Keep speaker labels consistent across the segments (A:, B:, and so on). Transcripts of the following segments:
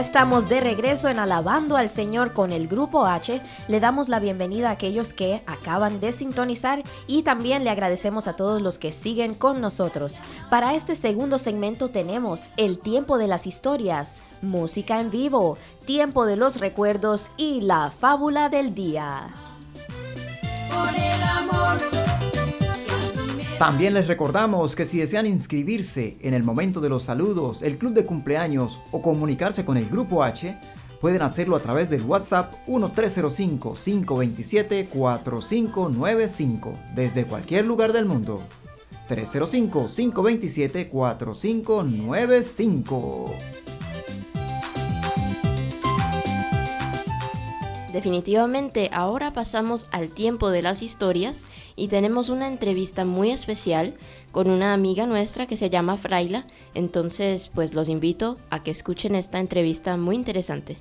A: Estamos de regreso en Alabando al Señor con el Grupo H. Le damos la bienvenida a aquellos que acaban de sintonizar y también le agradecemos a todos los que siguen con nosotros. Para este segundo segmento tenemos el tiempo de las historias, música en vivo, tiempo de los recuerdos y la fábula del día.
B: el amor.
C: También les recordamos que si desean inscribirse en el momento de los saludos, el club de cumpleaños o comunicarse con el grupo H, pueden hacerlo a través del WhatsApp 1305-527-4595 desde cualquier lugar del mundo. 305-527-4595.
D: Definitivamente, ahora pasamos al tiempo de las historias y tenemos una entrevista muy especial con una amiga nuestra que se llama Fraila. Entonces, pues los invito a que escuchen esta entrevista muy interesante.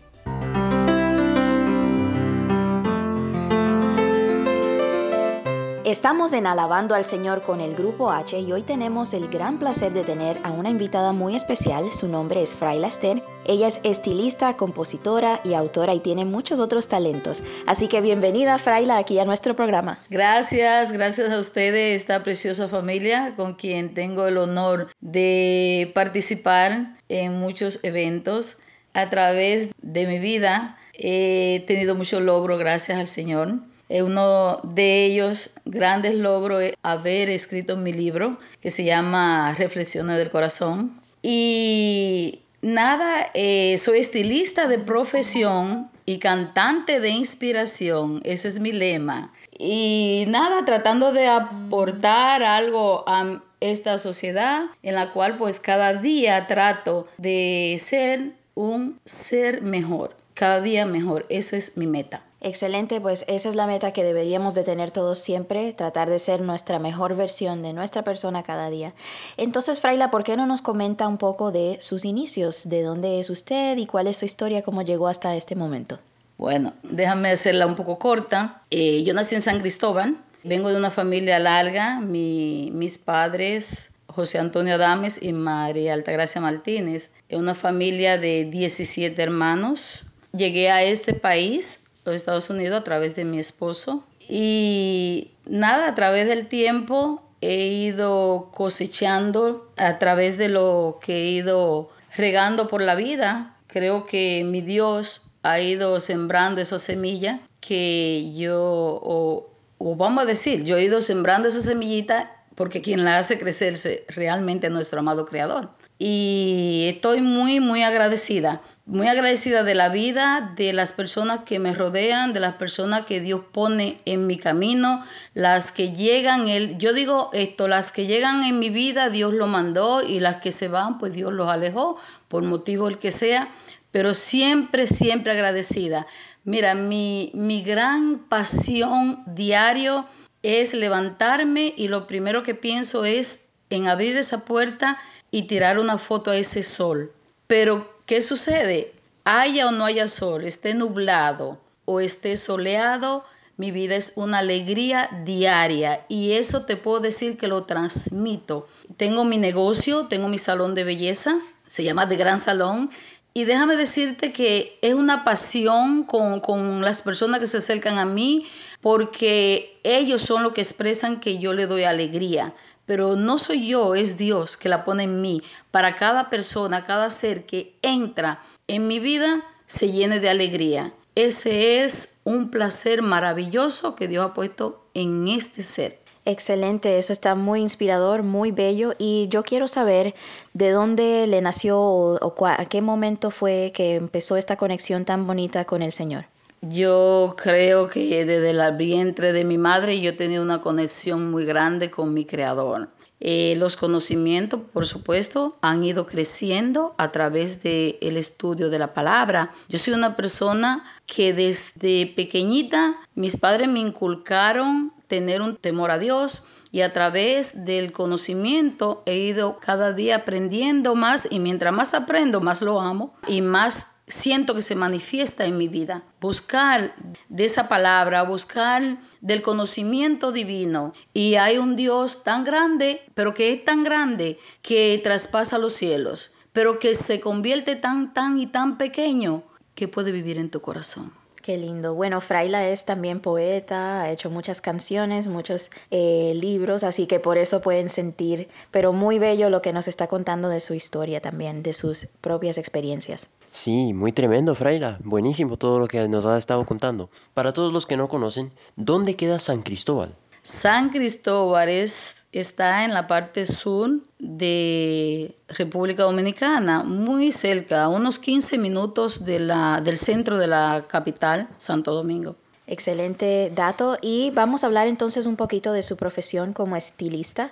A: Estamos en Alabando al Señor con el Grupo H y hoy tenemos el gran placer de tener a una invitada muy especial. Su nombre es Fraila Esther. Ella es estilista, compositora y autora y tiene muchos otros talentos. Así que bienvenida Fraila aquí a nuestro programa.
E: Gracias, gracias a ustedes, esta preciosa familia con quien tengo el honor de participar en muchos eventos. A través de mi vida he tenido mucho logro gracias al Señor uno de ellos, grandes logros, es haber escrito mi libro que se llama Reflexiones del Corazón. Y nada, eh, soy estilista de profesión y cantante de inspiración. Ese es mi lema. Y nada, tratando de aportar algo a esta sociedad en la cual pues cada día trato de ser un ser mejor, cada día mejor. Eso es mi meta.
A: Excelente, pues esa es la meta que deberíamos de tener todos siempre, tratar de ser nuestra mejor versión de nuestra persona cada día. Entonces, Fraila, ¿por qué no nos comenta un poco de sus inicios, de dónde es usted y cuál es su historia, cómo llegó hasta este momento?
E: Bueno, déjame hacerla un poco corta. Eh, yo nací en San Cristóbal, vengo de una familia larga, mis padres José Antonio Adames y María Altagracia Martínez, una familia de 17 hermanos. Llegué a este país los Estados Unidos a través de mi esposo. Y nada, a través del tiempo he ido cosechando, a través de lo que he ido regando por la vida. Creo que mi Dios ha ido sembrando esa semilla que yo, o, vamos a decir, yo he ido sembrando esa semillita porque quien la hace crecer es realmente nuestro amado Creador. Y estoy muy, muy agradecida muy agradecida de la vida, de las personas que me rodean, de las personas que Dios pone en mi camino, las que llegan, el, yo digo esto, las que llegan en mi vida Dios lo mandó y las que se van pues Dios los alejó por motivo el que sea, pero siempre, siempre agradecida. Mira, mi, mi gran pasión diario es levantarme y lo primero que pienso es en abrir esa puerta y tirar una foto a ese sol. Pero ¿Qué sucede? Haya o no haya sol, esté nublado o esté soleado, mi vida es una alegría diaria y eso te puedo decir que lo transmito. Tengo mi negocio, tengo mi salón de belleza, se llama The Gran Salón y déjame decirte que es una pasión con, con, las personas que se acercan a mí porque ellos son los que expresan que yo le doy alegría pero no soy yo, es Dios que la pone en mí. Para cada persona, cada ser que entra en mi vida, se llene de alegría. Ese es un placer maravilloso que Dios ha puesto en este ser.
A: Excelente, eso está muy inspirador, muy bello y yo quiero saber de dónde le nació o, a qué momento fue que empezó esta conexión tan bonita con el Señor.
E: Yo creo que desde el vientre de mi madre yo tenía una conexión muy grande con mi creador. Eh, los conocimientos, por supuesto, han ido creciendo a través del el estudio de la palabra. Yo soy una persona que desde pequeñita mis padres me inculcaron tener un temor a Dios y a través del conocimiento he ido cada día aprendiendo más y mientras más aprendo, más lo amo y más siento que se manifiesta en mi vida. Buscar de esa palabra, buscar del conocimiento divino. Y hay un Dios tan grande, pero que es tan grande que traspasa los cielos. pero que se convierte tan, tan y tan pequeño que puede vivir en tu corazón.
A: Qué lindo. Bueno, Fraila es también poeta, ha hecho muchas canciones, muchos eh, libros, así que por eso pueden sentir, pero muy bello lo que nos está contando de su historia también, de sus propias experiencias.
F: Sí, muy tremendo, Fraila. Buenísimo todo lo que nos ha estado contando. Para todos los que no conocen, ¿dónde queda San Cristóbal?
E: San Cristóbal está en la parte sur de República Dominicana, muy cerca, a unos 15 minutos de la, del centro de la capital, Santo Domingo.
A: Excelente dato. Y vamos a hablar entonces un poquito de su profesión como estilista.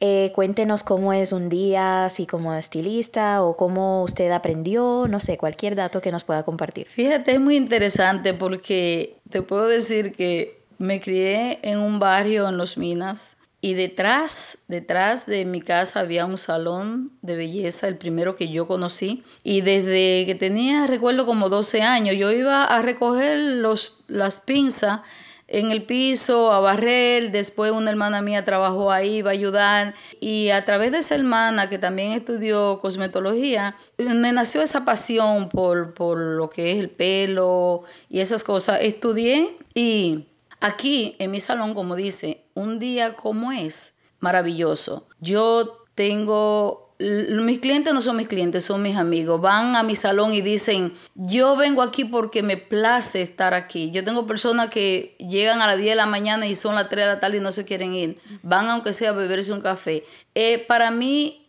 A: Eh, cuéntenos cómo es un día así como estilista o cómo usted aprendió, no sé, cualquier dato que nos pueda compartir.
E: Fíjate, es muy interesante porque te puedo decir que me crié en un barrio en Los Minas y detrás, detrás de mi casa había un salón de belleza, el primero que yo conocí. Y desde que tenía, recuerdo, como 12 años, yo iba a recoger los, las pinzas en el piso, a barrer. Después una hermana mía trabajó ahí, iba a ayudar. Y a través de esa hermana, que también estudió cosmetología, me nació esa pasión por, por lo que es el pelo y esas cosas. Estudié y Aquí en mi salón, como dice, un día como es, maravilloso. Yo tengo mis clientes no son mis clientes, son mis amigos. Van a mi salón y dicen, yo vengo aquí porque me place estar aquí. Yo tengo personas que llegan a las 10 de la mañana y son las 3 de la tarde y no se quieren ir. Van aunque sea a beberse un café. Eh, para mí,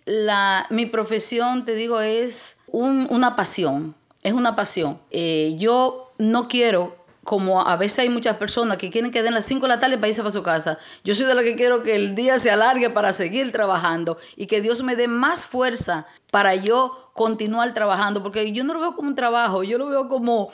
E: mi profesión, te digo, es una pasión. Es una pasión. Eh, yo no quiero como a veces hay muchas personas que quieren que den las 5 de la tarde para irse para su casa. Yo soy de la que quiero que el día se alargue para seguir trabajando y que Dios me dé más fuerza para yo continuar trabajando, porque yo no lo veo como un trabajo, yo lo veo como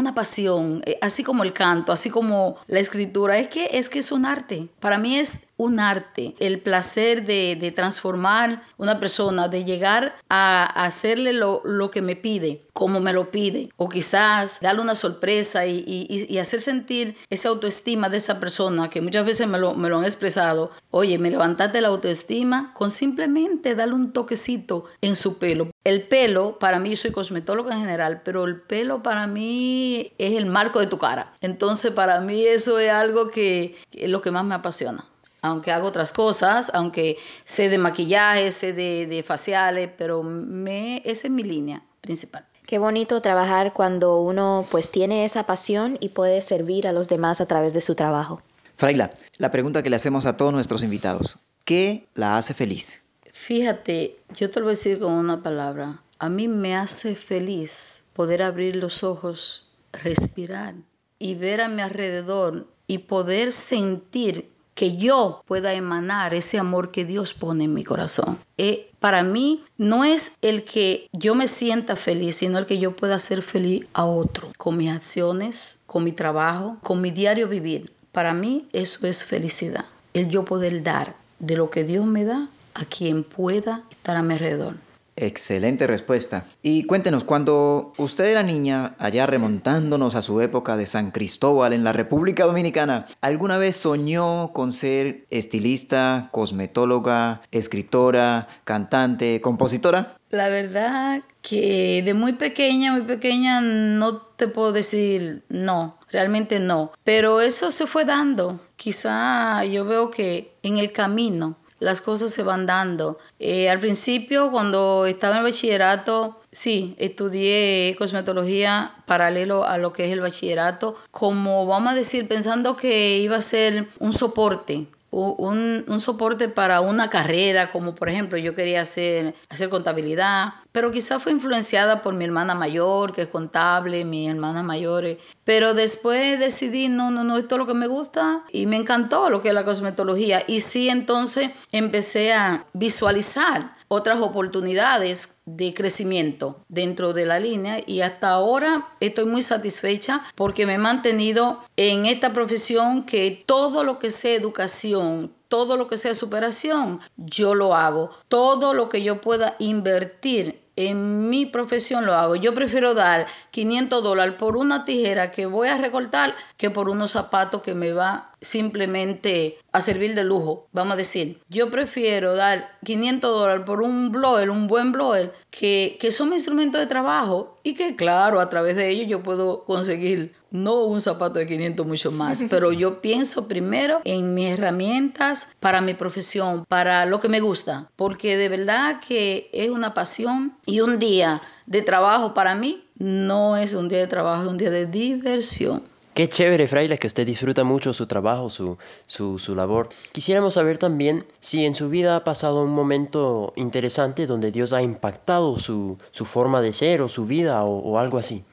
E: una pasión, eh, así como el canto, así como la escritura, es que es que es un arte. Para mí es un arte, el placer de, de transformar una persona, de llegar a, hacerle lo, que me pide, como me lo pide, o quizás darle una sorpresa y, y, y, hacer sentir esa autoestima de esa persona, que muchas veces me lo, me lo han expresado. Oye, me levantaste la autoestima con simplemente darle un toquecito en su pelo. El pelo, para mí, yo soy cosmetóloga en general, pero el pelo para mí es el marco de tu cara. Entonces, para mí eso es algo que, que es lo que más me apasiona aunque hago otras cosas, aunque sé de maquillaje, sé de, faciales, pero me, esa es mi línea principal.
A: Qué bonito trabajar cuando uno pues tiene esa pasión y puede servir a los demás a través de su trabajo.
C: Fraila, la pregunta que le hacemos a todos nuestros invitados, ¿qué la hace feliz?
E: Fíjate, yo te lo voy a decir con una palabra. A mí me hace feliz poder abrir los ojos, respirar y ver a mi alrededor y poder sentir que yo pueda emanar ese amor que Dios pone en mi corazón. Eh, para mí no es el que yo me sienta feliz, sino el que yo pueda hacer feliz a otro, con mis acciones, con mi trabajo, con mi diario vivir. Para mí eso es felicidad, el yo poder dar de lo que Dios me da a quien pueda estar a mi alrededor.
C: Excelente respuesta. Y cuéntenos, cuando usted era niña, allá remontándonos a su época de San Cristóbal en la República Dominicana, ¿alguna vez soñó con ser estilista, cosmetóloga, escritora, cantante, compositora?
E: La verdad que de muy pequeña, muy pequeña, no te puedo decir no, realmente no. Pero eso se fue dando. Quizá yo veo que en el camino las cosas se van dando. Eh, al principio, cuando estaba en el bachillerato, sí, estudié cosmetología paralelo a lo que es el bachillerato, como vamos a decir, pensando que iba a ser un soporte un, un, soporte para una carrera, como por ejemplo yo quería hacer, hacer contabilidad, pero quizá fue influenciada por mi hermana mayor, que es contable, mi hermana mayor, eh, pero después decidí, no, no, no, esto es lo que me gusta y me encantó lo que es la cosmetología. Y sí entonces empecé a visualizar otras oportunidades de crecimiento dentro de la línea y hasta ahora estoy muy satisfecha porque me he mantenido en esta profesión que todo lo que sea educación, todo lo que sea superación, yo lo hago. Todo lo que yo pueda invertir en mi profesión lo hago. Yo prefiero dar 500 dólares por una tijera que voy a recortar que por unos zapatos que me va simplemente a servir de lujo. Vamos a decir, yo prefiero dar 500 dólares por un blower, un buen blower, que, que son instrumentos de trabajo y que claro, a través de ellos yo puedo conseguir no un zapato de 500 mucho más, pero yo pienso primero en mis herramientas para mi profesión, para lo que me gusta, porque de verdad que es una pasión y un día de trabajo para mí no es un día de trabajo, es un día de diversión.
F: Qué chévere, Fraile, que usted disfruta mucho su trabajo, su, su, su, labor. Quisiéramos saber también si en su vida ha pasado un momento interesante donde Dios ha impactado su, su forma de ser o su vida o, o algo así.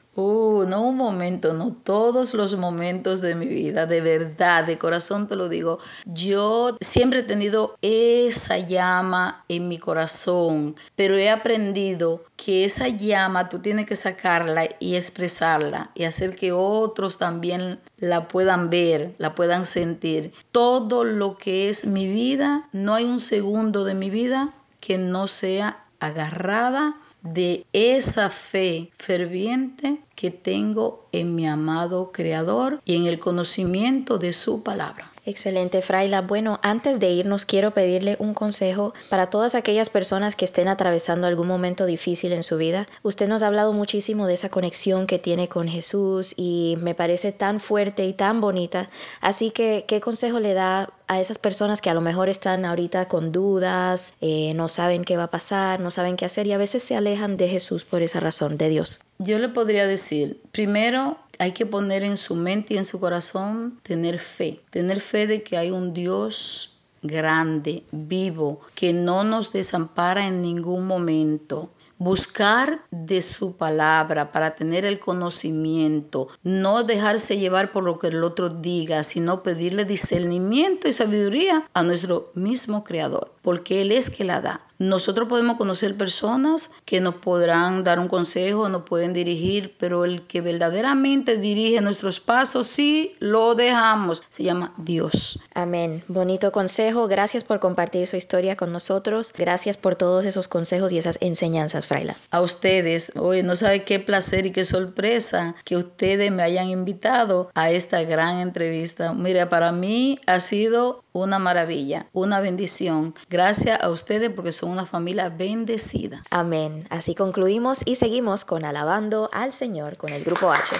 E: Un momento, no todos los momentos de mi vida, de verdad, de corazón te lo digo. Yo siempre he tenido esa llama en mi corazón, pero he aprendido que esa llama tú tienes que sacarla y expresarla y hacer que otros también la puedan ver, la puedan sentir. Todo lo que es mi vida, no hay un segundo de mi vida que no sea agarrada de esa fe ferviente que tengo en mi amado Creador y en el conocimiento de su palabra.
A: Excelente, Fraila. Bueno, antes de irnos, quiero pedirle un consejo para todas aquellas personas que estén atravesando algún momento difícil en su vida. Usted nos ha hablado muchísimo de esa conexión que tiene con Jesús y me parece tan fuerte y tan bonita. Así que, ¿qué consejo le da a esas personas que a lo mejor están ahorita con dudas, eh, no saben qué va a pasar, no saben qué hacer y a veces se alejan de Jesús por esa razón, de Dios?
E: Yo le podría decir, primero, hay que poner en su mente y en su corazón tener fe, tener fe de que hay un Dios grande, vivo, que no nos desampara en ningún momento. Buscar de su palabra para tener el conocimiento, no dejarse llevar por lo que el otro diga, sino pedirle discernimiento y sabiduría a nuestro mismo Creador, porque Él es que la da. Nosotros podemos conocer personas que nos podrán dar un consejo, nos pueden dirigir, pero el que verdaderamente dirige nuestros pasos, sí lo dejamos. Se llama Dios.
A: Amén. Bonito consejo. Gracias por compartir su historia con nosotros. Gracias por todos esos consejos y esas enseñanzas, Fraila.
E: A ustedes, hoy no sabe qué placer y qué sorpresa que ustedes me hayan invitado a esta gran entrevista. Mira, para mí ha sido una maravilla, una bendición. Gracias a ustedes porque son una familia bendecida.
A: Amén. Así concluimos y seguimos con alabando al Señor con el grupo H.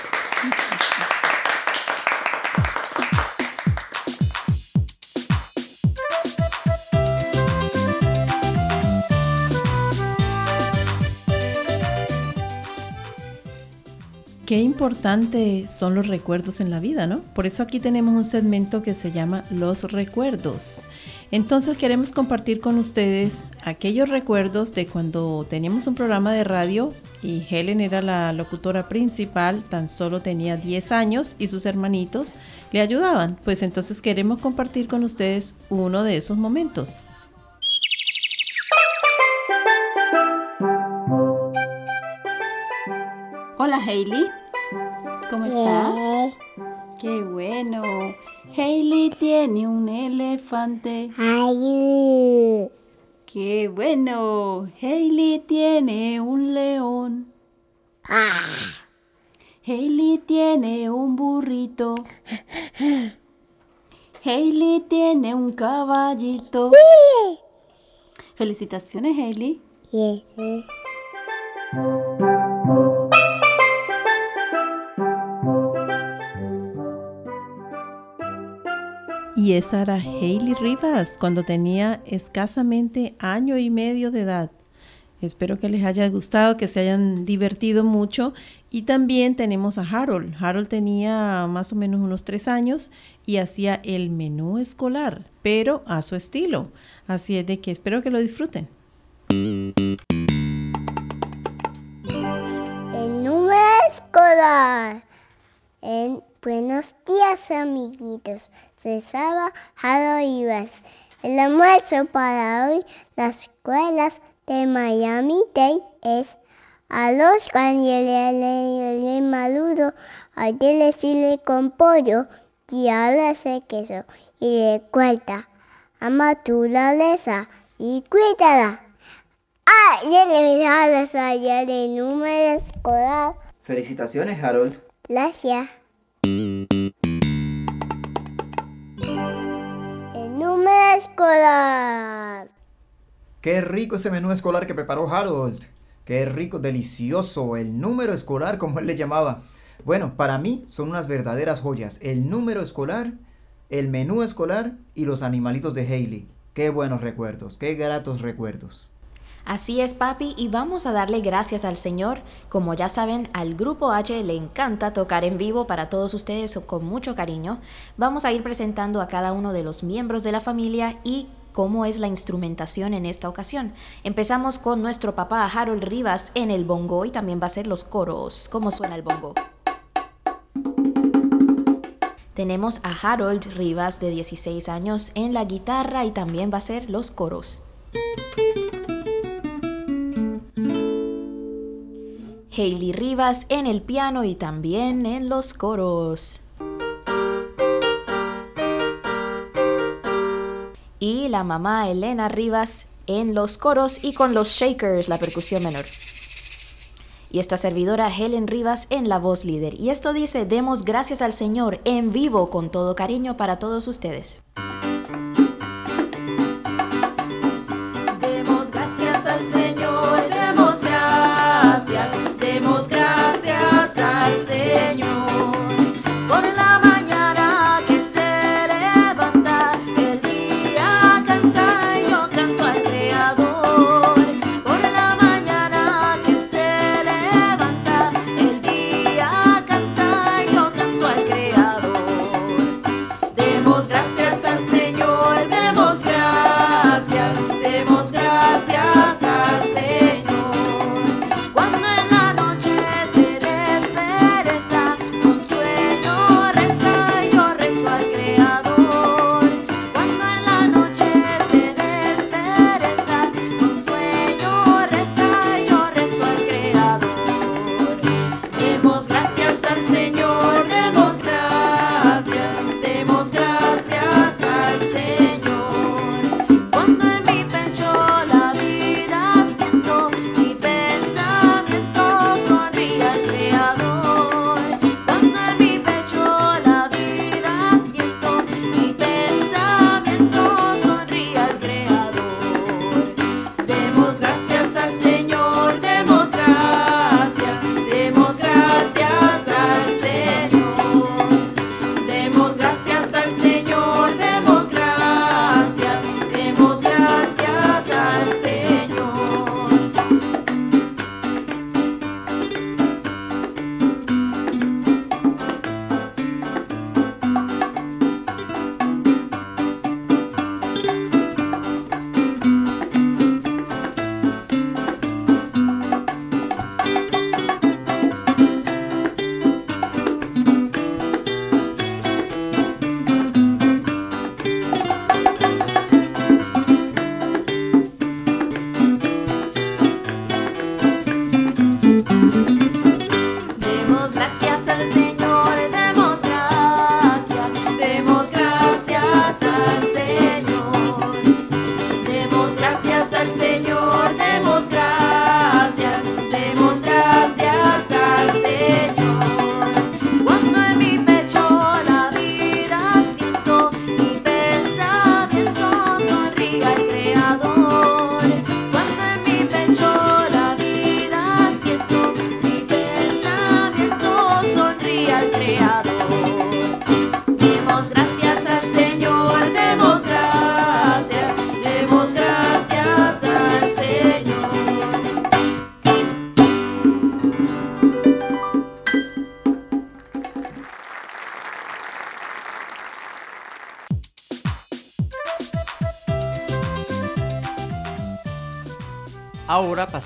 G: Qué importante son los recuerdos en la vida, ¿no? Por eso aquí tenemos un segmento que se llama Los recuerdos. Entonces queremos compartir con ustedes aquellos recuerdos de cuando teníamos un programa de radio y Helen era la locutora principal, tan solo tenía 10 años y sus hermanitos le ayudaban. Pues entonces queremos compartir con ustedes uno de esos momentos.
B: Hola Hailey, ¿cómo está? Qué bueno. Hailey tiene un elefante.
H: Ayú.
B: Qué bueno. Hailey tiene un león.
H: Ah.
B: Hailey tiene un burrito. Hailey tiene un caballito. Felicitaciones, Hailey.
H: Yes.
G: Y esa era Hailey Rivas cuando tenía escasamente año y medio de edad. Espero que les haya gustado, que se hayan divertido mucho. Y también tenemos a Harold. Harold tenía más o menos unos tres años y hacía el menú escolar, pero a su estilo. Así es de que espero que lo disfruten.
H: Número escolar. En buenos días, amiguitos. Se llama Harold Rivas. El almuerzo para hoy, las escuelas de Miami Dade es arroz con le maduro, ayer chile con pollo y ahora ese queso. Y recuerda, ama tu naturaleza y cuídala. ¡Ah! Ya le dejamos ayer el número escolar.
C: Felicitaciones, Harold.
H: Gracias. escolar.
C: Qué rico ese menú escolar que preparó Harold. Qué rico, delicioso, el número escolar como él le llamaba. Bueno, para mí son unas verdaderas joyas. El número escolar, el menú escolar y los animalitos de Haley. Qué buenos recuerdos, qué gratos recuerdos.
B: Así es, papi, y vamos a darle gracias al Señor. Como ya saben, al Grupo H le encanta tocar en vivo para todos ustedes con mucho cariño. Vamos a ir presentando a cada uno de los miembros de la familia y cómo es la instrumentación en esta ocasión. Empezamos con nuestro papá Harold Rivas en el bongo y también va a ser los coros. ¿Cómo suena el bongo? Tenemos a Harold Rivas de 16 años en la guitarra y también va a ser los coros. Hailey Rivas en el piano y también en los coros. Y la mamá Elena Rivas en los coros y con los shakers, la percusión menor. Y esta servidora Helen Rivas en la voz líder. Y esto dice, demos gracias al Señor en vivo con todo cariño para todos ustedes.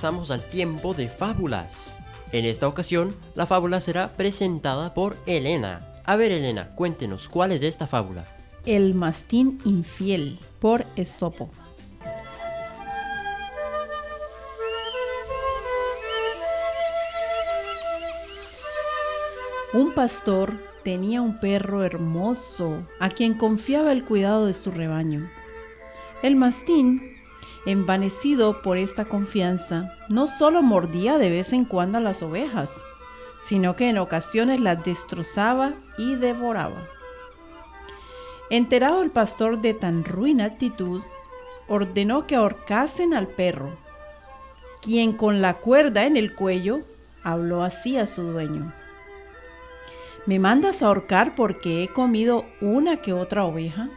F: Pasamos al tiempo de fábulas. En esta ocasión, la fábula será presentada por Elena. A ver, Elena, cuéntenos cuál es esta fábula.
G: El mastín infiel por Esopo. Un pastor tenía un perro hermoso a quien confiaba el cuidado de su rebaño. El mastín, envanecido por esta confianza, no solo mordía de vez en cuando a las ovejas, sino que en ocasiones las destrozaba y devoraba. Enterado el pastor de tan ruin actitud, ordenó que ahorcasen al perro, quien con la cuerda en el cuello habló así a su dueño. ¿Me mandas ahorcar porque he comido una que otra oveja?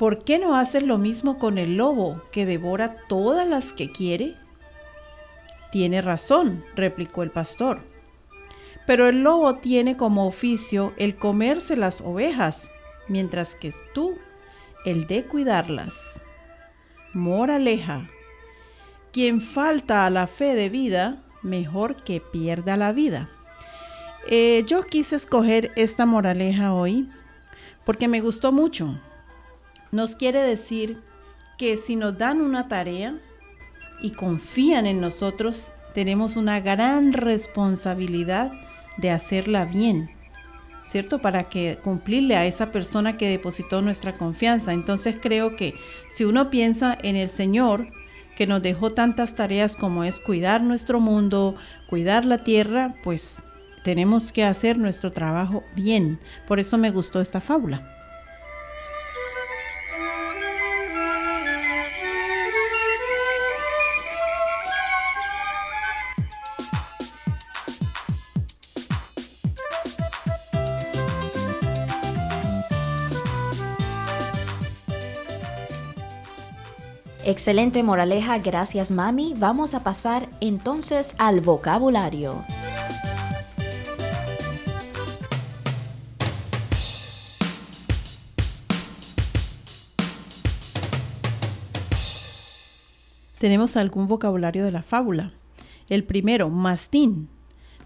G: ¿Por qué no haces lo mismo con el lobo que devora todas las que quiere? Tiene razón, replicó el pastor. Pero el lobo tiene como oficio el comerse las ovejas, mientras que tú el de cuidarlas. Moraleja. Quien falta a la fe de vida, mejor que pierda la vida. Eh, yo quise escoger esta moraleja hoy porque me gustó mucho. Nos quiere decir que si nos dan una tarea y confían en nosotros, tenemos una gran responsabilidad de hacerla bien, ¿cierto? Para que cumplirle a esa persona que depositó nuestra confianza. Entonces creo que si uno piensa en el Señor, que nos dejó tantas tareas como es cuidar nuestro mundo, cuidar la tierra, pues tenemos que hacer nuestro trabajo bien. Por eso me gustó esta fábula.
A: Excelente moraleja, gracias mami. Vamos a pasar entonces al vocabulario.
G: Tenemos algún vocabulario de la fábula. El primero, mastín.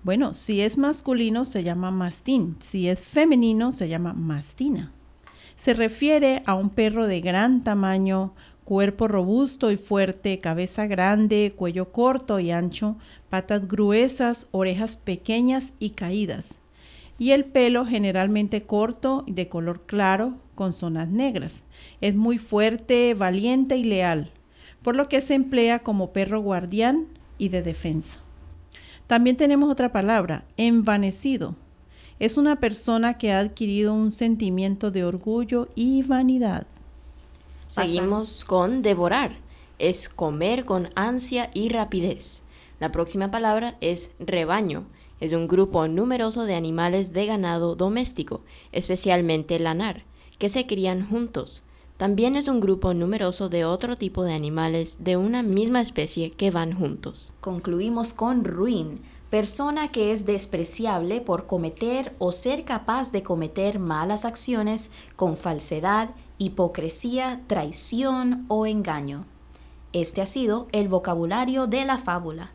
G: Bueno, si es masculino se llama mastín, si es femenino se llama mastina. Se refiere a un perro de gran tamaño cuerpo robusto y fuerte, cabeza grande, cuello corto y ancho, patas gruesas, orejas pequeñas y caídas, y el pelo generalmente corto y de color claro con zonas negras. Es muy fuerte, valiente y leal, por lo que se emplea como perro guardián y de defensa. También tenemos otra palabra, envanecido. Es una persona que ha adquirido un sentimiento de orgullo y vanidad.
D: Seguimos con devorar. Es comer con ansia y rapidez. La próxima palabra es rebaño. Es un grupo numeroso de animales de ganado doméstico, especialmente lanar, que se crían juntos. También es un grupo numeroso de otro tipo de animales de una misma especie que van juntos.
A: Concluimos con ruin, persona que es despreciable por cometer o ser capaz de cometer malas acciones con falsedad hipocresía, traición o engaño. Este ha sido el vocabulario de la fábula.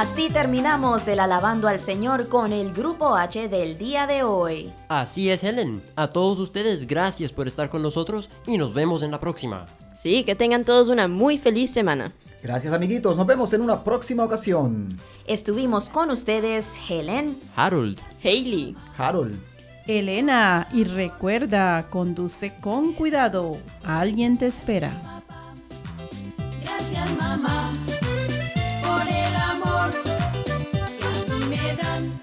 A: Así terminamos el alabando al Señor con el grupo H del día de hoy.
F: Así es, Helen. A todos ustedes, gracias por estar con nosotros y nos vemos en la próxima.
D: Sí, que tengan todos una muy feliz semana.
I: Gracias amiguitos, nos vemos en una próxima ocasión.
A: Estuvimos con ustedes Helen,
F: Harold,
D: Hailey,
I: Harold,
G: Elena y recuerda, conduce con cuidado, alguien te espera.
B: Gracias mamá por el amor que a mí me dan.